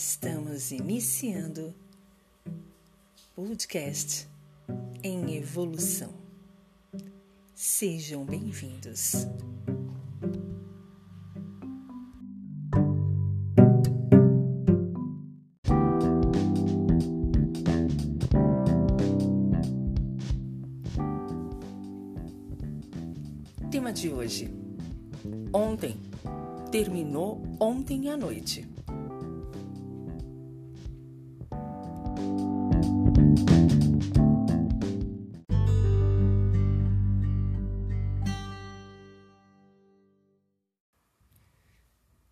Estamos iniciando podcast em evolução. Sejam bem-vindos. Tema de hoje. Ontem. Terminou ontem à noite.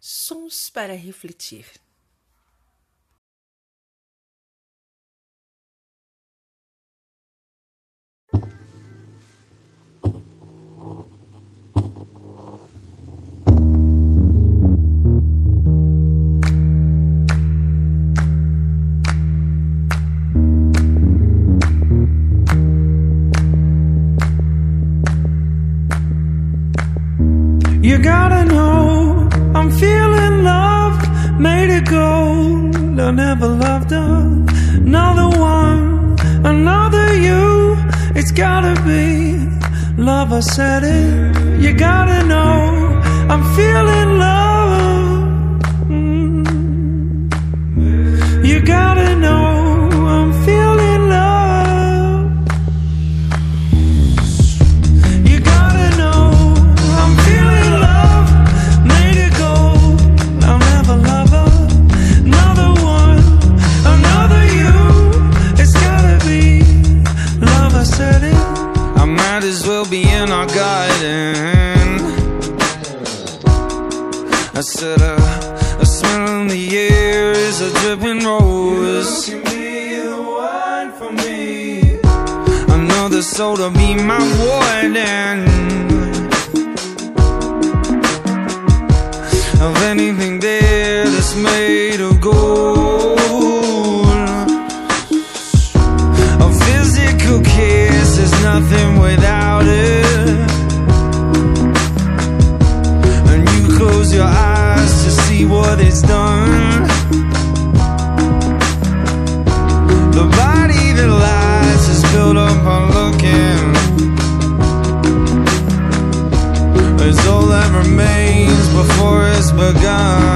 Sons para refletir. You gotta made it gold. I never loved another one, another you. It's gotta be love. I said it. You gotta know said a, a smell in the air is a dripping rose. You can be the one for me. Another soul to be my warden of anything there that's made of gold. Begun.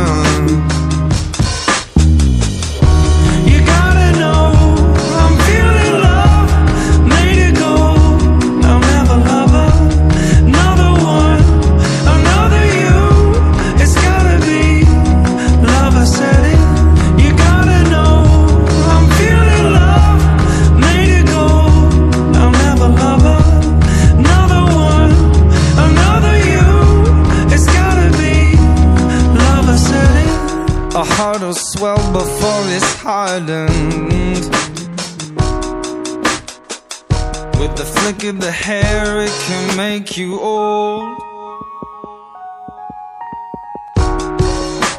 You old.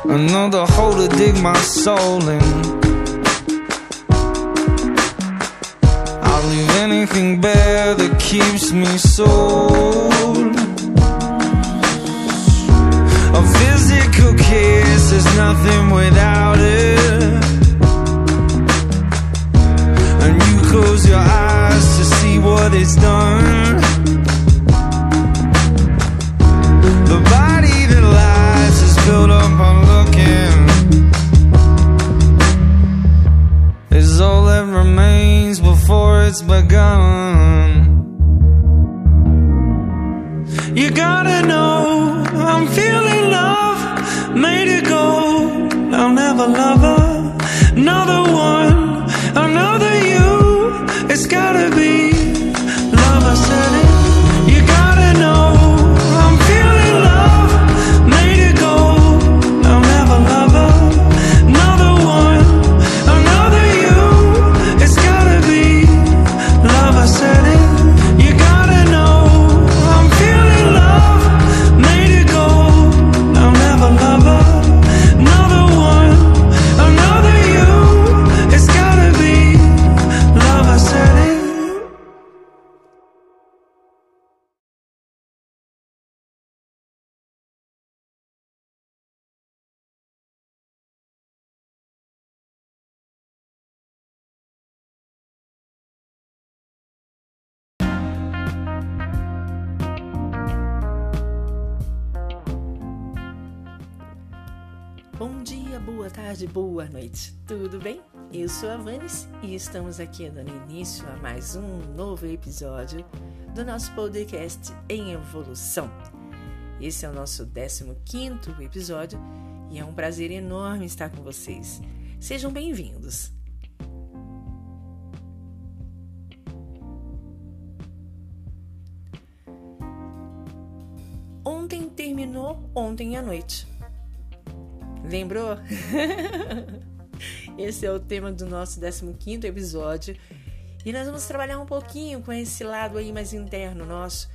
Another hole to dig my soul in. I'll leave anything bare that keeps me sold. A physical kiss is nothing without it. And you close your eyes to see what it's done. без богам tarde, boa noite. Tudo bem? Eu sou a Vanis e estamos aqui dando início a mais um novo episódio do nosso podcast em evolução. Esse é o nosso 15º episódio e é um prazer enorme estar com vocês. Sejam bem-vindos. Ontem terminou ontem à noite. Lembrou? Esse é o tema do nosso 15 episódio. E nós vamos trabalhar um pouquinho com esse lado aí mais interno nosso,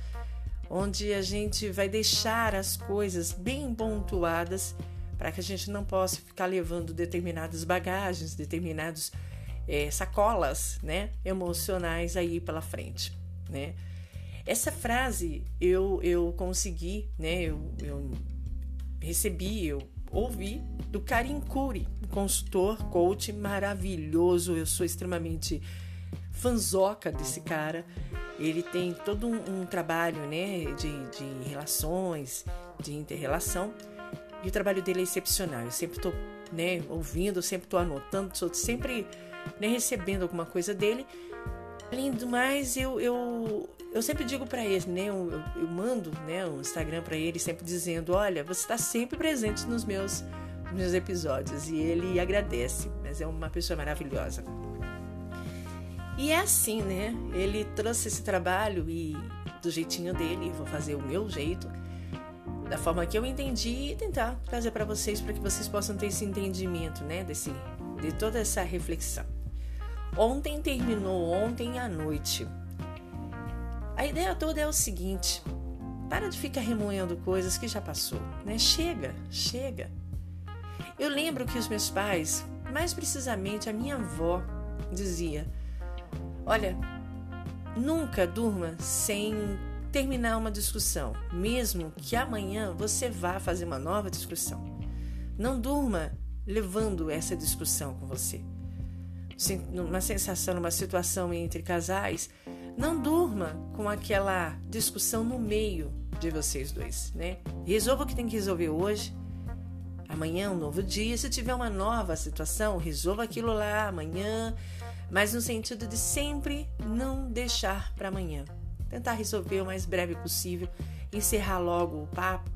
onde a gente vai deixar as coisas bem pontuadas para que a gente não possa ficar levando determinadas bagagens, determinados é, sacolas, né, emocionais aí pela frente, né? Essa frase eu eu consegui, né? Eu, eu recebi, eu ouvi do Karim Kuri, consultor, coach maravilhoso. Eu sou extremamente fanzoca desse cara. Ele tem todo um, um trabalho né, de, de relações, de interrelação, e o trabalho dele é excepcional. Eu sempre estou né, ouvindo, sempre estou anotando, estou sempre né, recebendo alguma coisa dele. Além do mais, eu, eu, eu sempre digo para ele, né? Eu, eu, eu, mando né, um Instagram para ele sempre dizendo: Olha, você está sempre presente nos meus, nos meus episódios. E ele agradece, mas é uma pessoa maravilhosa. E é assim, né? Ele trouxe esse trabalho e do jeitinho dele, vou fazer o meu jeito, da forma que eu entendi e tentar trazer para vocês para que vocês possam ter esse entendimento, né? Desse, de toda essa reflexão. Ontem terminou ontem à noite. A ideia toda é o seguinte: para de ficar remoendo coisas que já passou, né? Chega, chega. Eu lembro que os meus pais, mais precisamente a minha avó, dizia: Olha, nunca durma sem terminar uma discussão, mesmo que amanhã você vá fazer uma nova discussão. Não durma levando essa discussão com você. Uma sensação, numa situação entre casais, não durma com aquela discussão no meio de vocês dois, né? Resolva o que tem que resolver hoje. Amanhã é um novo dia. Se tiver uma nova situação, resolva aquilo lá amanhã, mas no sentido de sempre não deixar para amanhã. Tentar resolver o mais breve possível, encerrar logo o papo,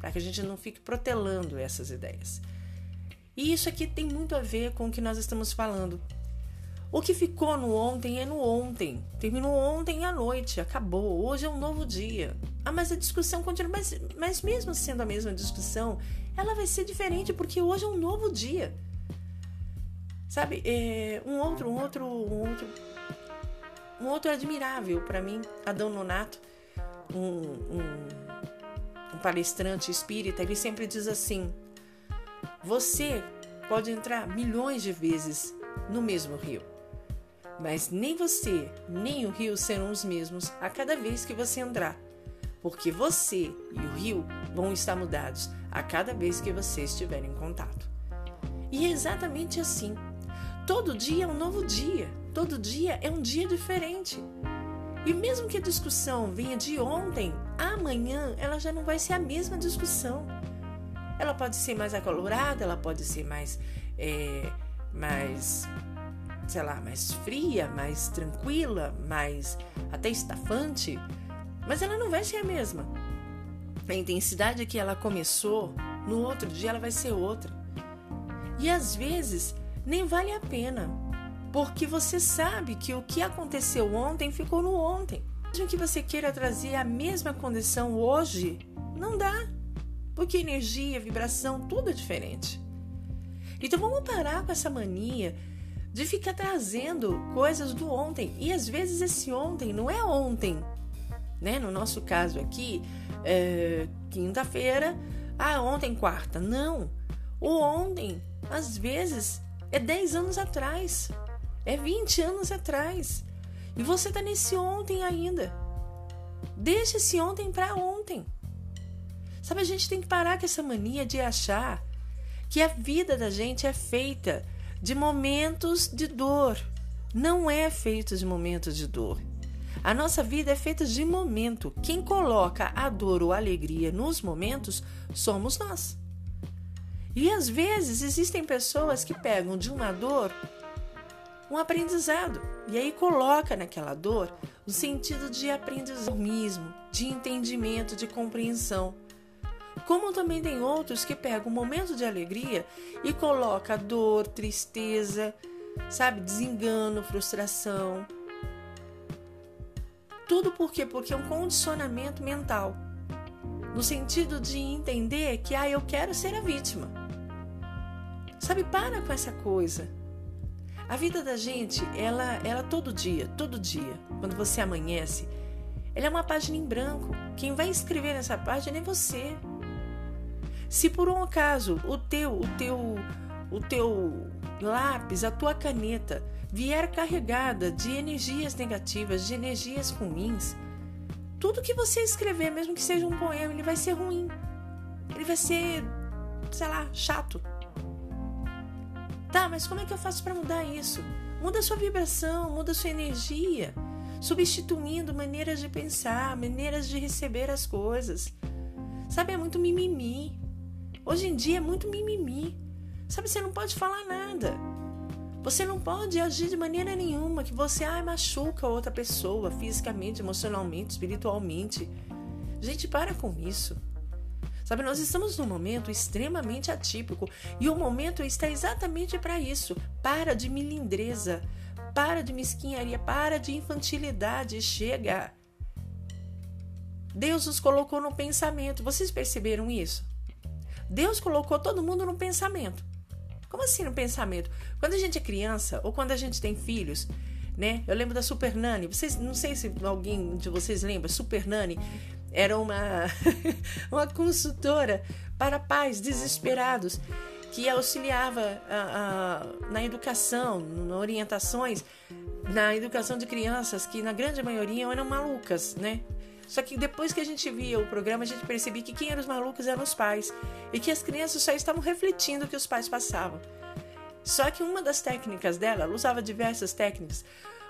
para que a gente não fique protelando essas ideias. E isso aqui tem muito a ver com o que nós estamos falando o que ficou no ontem é no ontem. Terminou ontem à noite, acabou. Hoje é um novo dia. Ah, mas a discussão continua. Mas, mas mesmo sendo a mesma discussão, ela vai ser diferente porque hoje é um novo dia. Sabe, é, um outro, um outro, um outro, um outro admirável para mim, Adão Nonato, um, um, um palestrante espírita, ele sempre diz assim: você pode entrar milhões de vezes no mesmo rio mas nem você, nem o rio serão os mesmos a cada vez que você andar, porque você e o rio vão estar mudados a cada vez que você estiver em contato. E é exatamente assim. Todo dia é um novo dia, todo dia é um dia diferente. E mesmo que a discussão venha de ontem, amanhã ela já não vai ser a mesma discussão. Ela pode ser mais acalorada, ela pode ser mais, é, mais sei lá, mais fria, mais tranquila, mais até estafante, mas ela não vai ser a mesma. A intensidade que ela começou, no outro dia ela vai ser outra. E às vezes nem vale a pena, porque você sabe que o que aconteceu ontem ficou no ontem. Mesmo que você queira trazer a mesma condição hoje, não dá, porque energia, vibração, tudo é diferente. Então vamos parar com essa mania de ficar trazendo coisas do ontem. E às vezes esse ontem não é ontem. Né? No nosso caso aqui, é, quinta-feira, ah, ontem quarta. Não. O ontem, às vezes, é 10 anos atrás. É 20 anos atrás. E você está nesse ontem ainda. Deixa esse ontem para ontem. Sabe, a gente tem que parar com essa mania de achar que a vida da gente é feita de momentos de dor. Não é feito de momentos de dor. A nossa vida é feita de momento. Quem coloca a dor ou a alegria nos momentos somos nós. E às vezes existem pessoas que pegam de uma dor um aprendizado e aí coloca naquela dor o sentido de aprendizado de entendimento, de compreensão. Como também tem outros que pegam um momento de alegria e coloca dor, tristeza, sabe, desengano, frustração. Tudo por quê? Porque é um condicionamento mental. No sentido de entender que ah, eu quero ser a vítima. Sabe, para com essa coisa. A vida da gente, ela, ela todo dia, todo dia, quando você amanhece, ela é uma página em branco. Quem vai escrever nessa página é você. Se por um acaso o teu, o teu, o teu lápis, a tua caneta vier carregada de energias negativas, de energias ruins, tudo que você escrever, mesmo que seja um poema, ele vai ser ruim. Ele vai ser, sei lá, chato. Tá, mas como é que eu faço para mudar isso? Muda sua vibração, muda sua energia, substituindo maneiras de pensar, maneiras de receber as coisas. Sabe, é muito mimimi. Hoje em dia é muito mimimi. Sabe, você não pode falar nada. Você não pode agir de maneira nenhuma que você ah, machuca outra pessoa fisicamente, emocionalmente, espiritualmente. Gente, para com isso. Sabe, nós estamos num momento extremamente atípico e o momento está exatamente para isso. Para de milindreza, para de mesquinharia, para de infantilidade. Chega. Deus nos colocou no pensamento. Vocês perceberam isso? Deus colocou todo mundo no pensamento. Como assim no pensamento? Quando a gente é criança ou quando a gente tem filhos, né? Eu lembro da Super Nani. Vocês, não sei se alguém de vocês lembra. Super Nani era uma uma consultora para pais desesperados que auxiliava a, a, na educação, na orientações, na educação de crianças que na grande maioria eram malucas, né? Só que depois que a gente via o programa, a gente percebia que quem eram os malucos eram os pais e que as crianças só estavam refletindo o que os pais passavam. Só que uma das técnicas dela, ela usava diversas técnicas,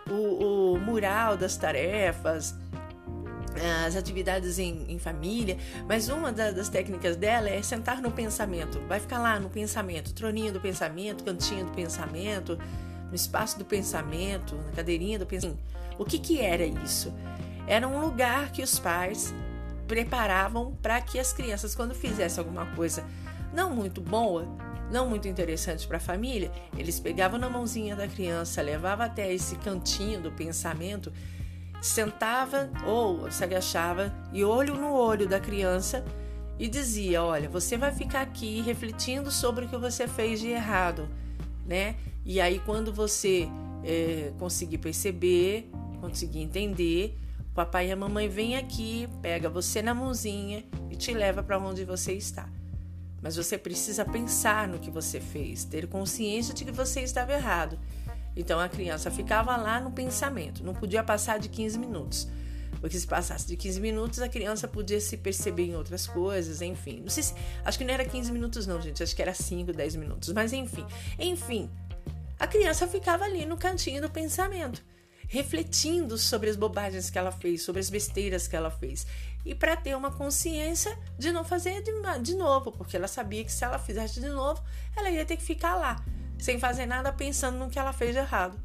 o, o mural das tarefas, as atividades em, em família, mas uma da, das técnicas dela é sentar no pensamento. Vai ficar lá no pensamento, troninho do pensamento, cantinho do pensamento, no espaço do pensamento, na cadeirinha do pensamento. O que, que era isso? Era um lugar que os pais preparavam para que as crianças, quando fizessem alguma coisa não muito boa, não muito interessante para a família, eles pegavam na mãozinha da criança, levavam até esse cantinho do pensamento, sentava ou se agachava e olho no olho da criança e dizia: Olha, você vai ficar aqui refletindo sobre o que você fez de errado, né? E aí, quando você é, conseguir perceber, conseguir entender, papai e a mamãe vêm aqui, pega você na mãozinha e te leva para onde você está. Mas você precisa pensar no que você fez, ter consciência de que você estava errado. Então a criança ficava lá no pensamento, não podia passar de 15 minutos. Porque se passasse de 15 minutos, a criança podia se perceber em outras coisas, enfim. Não sei se. Acho que não era 15 minutos, não, gente. Acho que era 5, 10 minutos. Mas enfim. Enfim. A criança ficava ali no cantinho do pensamento refletindo sobre as bobagens que ela fez, sobre as besteiras que ela fez. E para ter uma consciência de não fazer de, de novo, porque ela sabia que se ela fizesse de novo, ela ia ter que ficar lá, sem fazer nada, pensando no que ela fez de errado.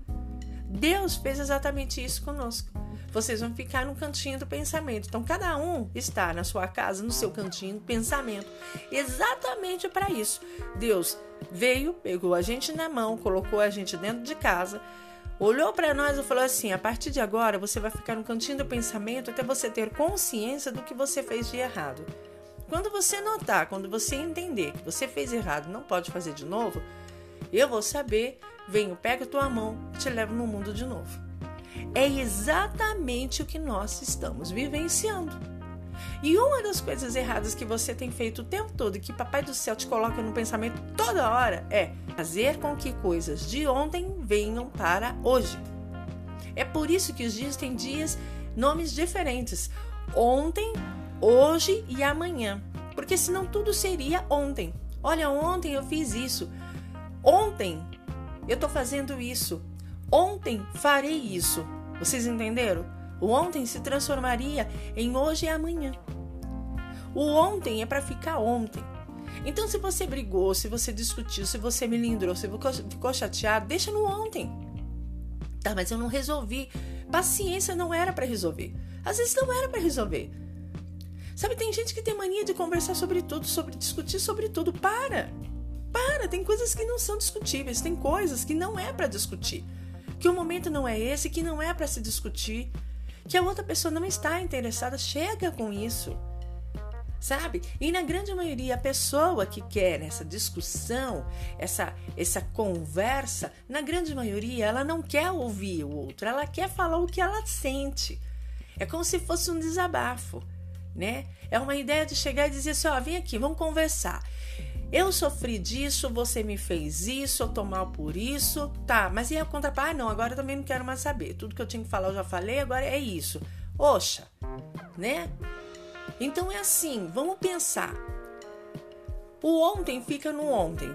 Deus fez exatamente isso conosco. Vocês vão ficar no cantinho do pensamento. Então, cada um está na sua casa, no seu cantinho do pensamento. Exatamente para isso. Deus veio, pegou a gente na mão, colocou a gente dentro de casa olhou para nós e falou assim: a partir de agora você vai ficar no cantinho do pensamento até você ter consciência do que você fez de errado. Quando você notar, quando você entender que você fez errado não pode fazer de novo, eu vou saber, venho, pego tua mão te levo no mundo de novo. É exatamente o que nós estamos vivenciando. E uma das coisas erradas que você tem feito o tempo todo e que Papai do Céu te coloca no pensamento toda hora é fazer com que coisas de ontem venham para hoje. É por isso que os dias têm dias, nomes diferentes. Ontem, hoje e amanhã. Porque senão tudo seria ontem. Olha, ontem eu fiz isso. Ontem eu estou fazendo isso. Ontem farei isso. Vocês entenderam? O ontem se transformaria em hoje e amanhã. O ontem é para ficar ontem. Então, se você brigou, se você discutiu, se você me lindrou, se ficou chateado, deixa no ontem. Tá, mas eu não resolvi. Paciência não era para resolver. Às vezes não era para resolver. Sabe, tem gente que tem mania de conversar sobre tudo, sobre discutir sobre tudo. Para! Para! Tem coisas que não são discutíveis, tem coisas que não é para discutir. Que o momento não é esse, que não é para se discutir, que a outra pessoa não está interessada. Chega com isso sabe? E na grande maioria, a pessoa que quer essa discussão, essa, essa conversa, na grande maioria, ela não quer ouvir o outro, ela quer falar o que ela sente. É como se fosse um desabafo, né? É uma ideia de chegar e dizer assim: ó, vem aqui, vamos conversar. Eu sofri disso, você me fez isso, eu tô mal por isso. Tá, mas e a contraparte? Ah, não, agora eu também não quero mais saber. Tudo que eu tinha que falar eu já falei, agora é isso. Oxa, né? Então é assim, vamos pensar. O ontem fica no ontem.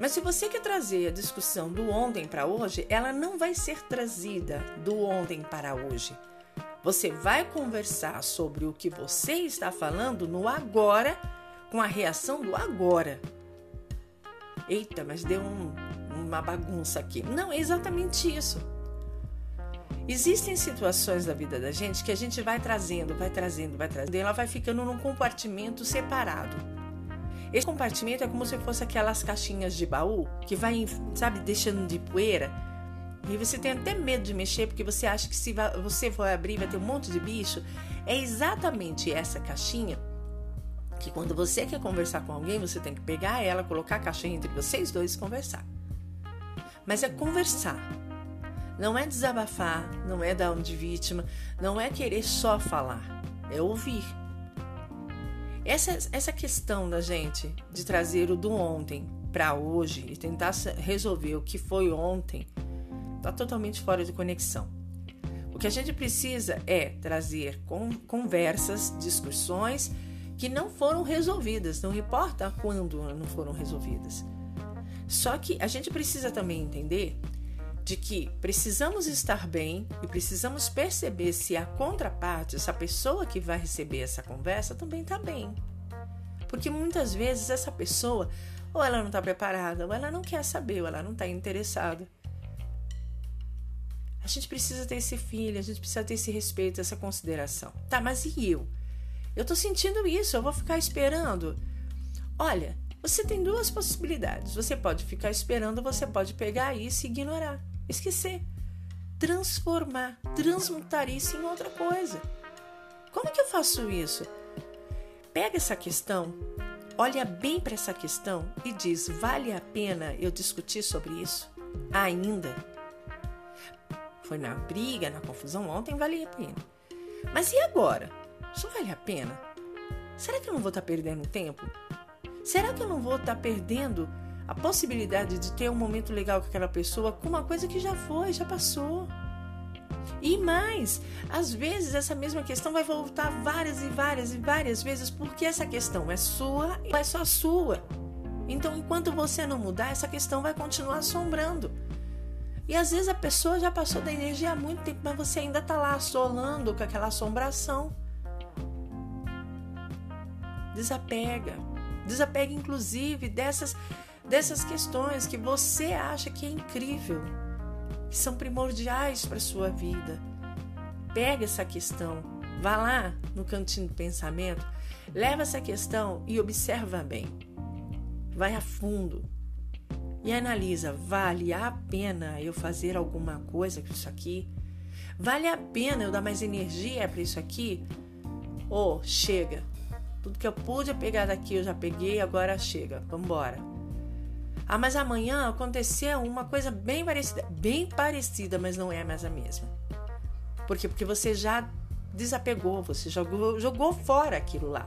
Mas se você quer trazer a discussão do ontem para hoje, ela não vai ser trazida do ontem para hoje. Você vai conversar sobre o que você está falando no agora, com a reação do agora. Eita, mas deu um, uma bagunça aqui. Não, é exatamente isso. Existem situações da vida da gente que a gente vai trazendo, vai trazendo, vai trazendo, e ela vai ficando num compartimento separado. Esse compartimento é como se fosse aquelas caixinhas de baú que vai, sabe, deixando de poeira. E você tem até medo de mexer porque você acha que se você for abrir vai ter um monte de bicho. É exatamente essa caixinha que quando você quer conversar com alguém, você tem que pegar ela, colocar a caixinha entre vocês dois e conversar. Mas é conversar. Não é desabafar, não é dar um de vítima, não é querer só falar, é ouvir. Essa, essa questão da gente de trazer o do ontem para hoje e tentar resolver o que foi ontem está totalmente fora de conexão. O que a gente precisa é trazer conversas, discussões que não foram resolvidas, não importa quando não foram resolvidas. Só que a gente precisa também entender de que precisamos estar bem e precisamos perceber se a contraparte, essa pessoa que vai receber essa conversa, também está bem. Porque muitas vezes essa pessoa, ou ela não está preparada, ou ela não quer saber, ou ela não está interessada. A gente precisa ter esse filho, a gente precisa ter esse respeito, essa consideração. Tá, mas e eu? Eu tô sentindo isso, eu vou ficar esperando. Olha, você tem duas possibilidades. Você pode ficar esperando, você pode pegar isso e ignorar esquecer, transformar, transmutar isso em outra coisa. Como que eu faço isso? Pega essa questão, olha bem para essa questão e diz: vale a pena eu discutir sobre isso? Ainda? Foi na briga, na confusão ontem, vale a pena. Mas e agora? Isso vale a pena? Será que eu não vou estar tá perdendo tempo? Será que eu não vou estar tá perdendo a possibilidade de ter um momento legal com aquela pessoa com uma coisa que já foi, já passou. E mais, às vezes essa mesma questão vai voltar várias e várias e várias vezes porque essa questão é sua e é só sua. Então, enquanto você não mudar, essa questão vai continuar assombrando. E às vezes a pessoa já passou da energia há muito tempo, mas você ainda está lá assolando com aquela assombração. Desapega. Desapega, inclusive, dessas dessas questões que você acha que é incrível, que são primordiais para a sua vida. Pega essa questão, vá lá no cantinho do pensamento, leva essa questão e observa bem. Vai a fundo e analisa: vale a pena eu fazer alguma coisa com isso aqui? Vale a pena eu dar mais energia para isso aqui? Ou oh, chega, tudo que eu pude pegar daqui eu já peguei, agora chega, vamos embora. Ah, mas amanhã aconteceu uma coisa bem parecida. Bem parecida, mas não é mais a mesma. Por quê? Porque você já desapegou, você jogou, jogou fora aquilo lá.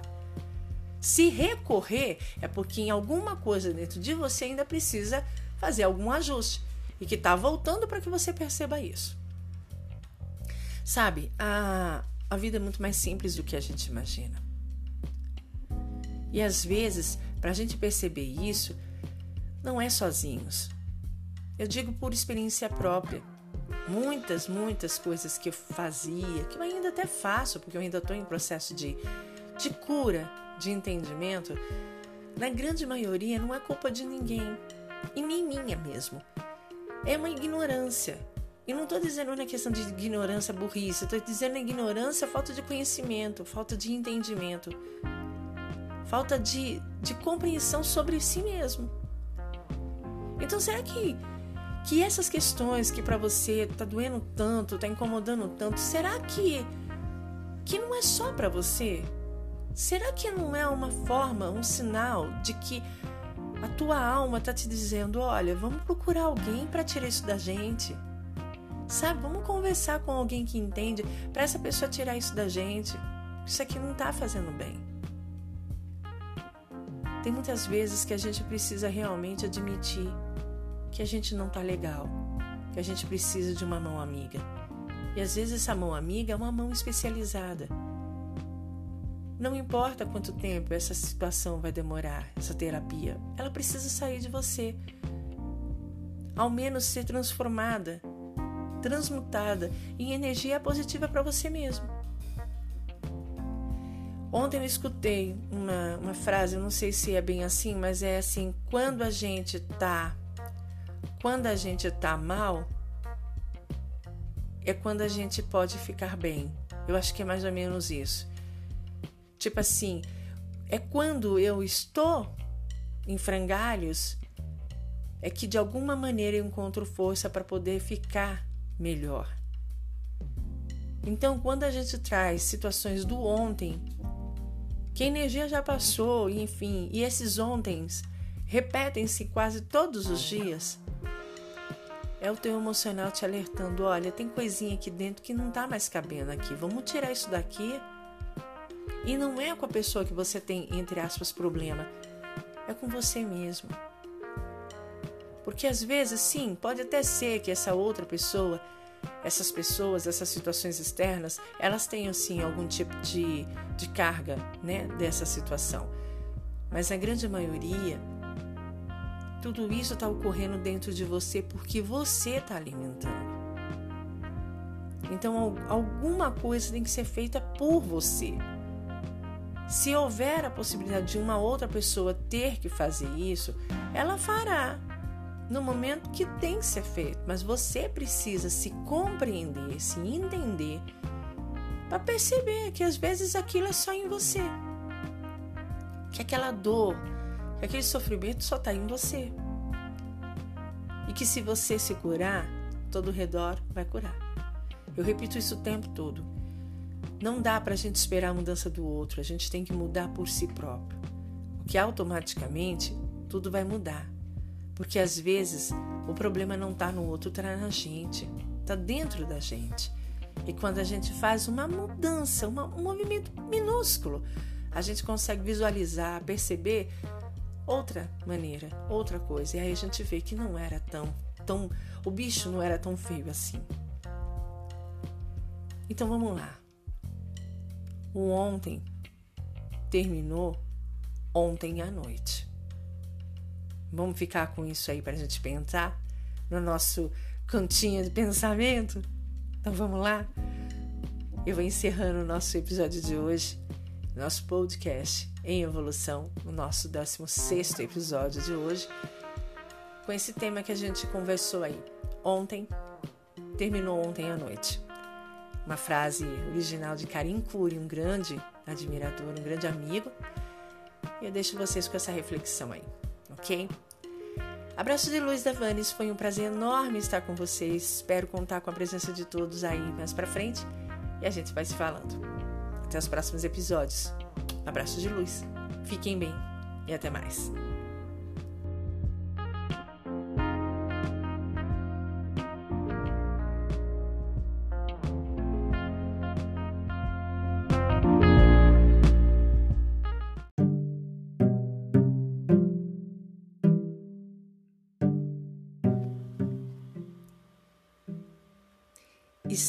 Se recorrer, é porque em alguma coisa dentro de você ainda precisa fazer algum ajuste. E que está voltando para que você perceba isso. Sabe, a, a vida é muito mais simples do que a gente imagina. E às vezes, para a gente perceber isso, não é sozinhos. Eu digo por experiência própria. Muitas, muitas coisas que eu fazia, que eu ainda até faço, porque eu ainda estou em processo de, de cura, de entendimento, na grande maioria, não é culpa de ninguém, e nem minha mesmo. É uma ignorância. E não estou dizendo na questão de ignorância, burrice, estou dizendo ignorância, falta de conhecimento, falta de entendimento, falta de, de compreensão sobre si mesmo. Então, será que, que essas questões que para você tá doendo tanto, tá incomodando tanto, será que, que não é só para você? Será que não é uma forma, um sinal de que a tua alma está te dizendo: olha, vamos procurar alguém para tirar isso da gente? Sabe, vamos conversar com alguém que entende para essa pessoa tirar isso da gente. Isso aqui não está fazendo bem. Tem muitas vezes que a gente precisa realmente admitir que a gente não tá legal, que a gente precisa de uma mão amiga. E às vezes essa mão amiga é uma mão especializada não importa quanto tempo essa situação vai demorar, essa terapia, ela precisa sair de você. Ao menos ser transformada, transmutada em energia positiva para você mesmo. Ontem eu escutei uma, uma frase, eu não sei se é bem assim, mas é assim: quando a gente tá, quando a gente tá mal, é quando a gente pode ficar bem. Eu acho que é mais ou menos isso. Tipo assim, é quando eu estou em frangalhos é que de alguma maneira eu encontro força para poder ficar melhor. Então, quando a gente traz situações do ontem, que a energia já passou, enfim, e esses ontens repetem-se quase todos os dias, é o teu emocional te alertando: olha, tem coisinha aqui dentro que não está mais cabendo aqui, vamos tirar isso daqui. E não é com a pessoa que você tem, entre aspas, problema, é com você mesmo. Porque às vezes, sim, pode até ser que essa outra pessoa, essas pessoas, essas situações externas, elas tenham sim algum tipo de, de carga né, dessa situação. Mas a grande maioria, tudo isso está ocorrendo dentro de você porque você está alimentando. Então, alguma coisa tem que ser feita por você. Se houver a possibilidade de uma outra pessoa ter que fazer isso, ela fará no momento que tem que ser feito, mas você precisa se compreender, se entender para perceber que às vezes aquilo é só em você. Que aquela dor, que aquele sofrimento só está em você. E que se você se curar, todo o redor vai curar. Eu repito isso o tempo todo. Não dá para a gente esperar a mudança do outro, a gente tem que mudar por si próprio. Porque automaticamente tudo vai mudar. Porque às vezes o problema não está no outro, está na gente, está dentro da gente. E quando a gente faz uma mudança, uma, um movimento minúsculo, a gente consegue visualizar, perceber outra maneira, outra coisa. E aí a gente vê que não era tão, tão, o bicho não era tão feio assim. Então vamos lá. O ontem terminou ontem à noite. Vamos ficar com isso aí para a gente pensar no nosso cantinho de pensamento? Então vamos lá? Eu vou encerrando o nosso episódio de hoje, nosso podcast em evolução, o nosso 16 episódio de hoje, com esse tema que a gente conversou aí. Ontem, terminou ontem à noite uma frase original de Karim Cury, um grande admirador, um grande amigo. E eu deixo vocês com essa reflexão aí, ok? Abraço de luz da Vanes, foi um prazer enorme estar com vocês. Espero contar com a presença de todos aí mais pra frente e a gente vai se falando. Até os próximos episódios. Abraço de luz. Fiquem bem e até mais.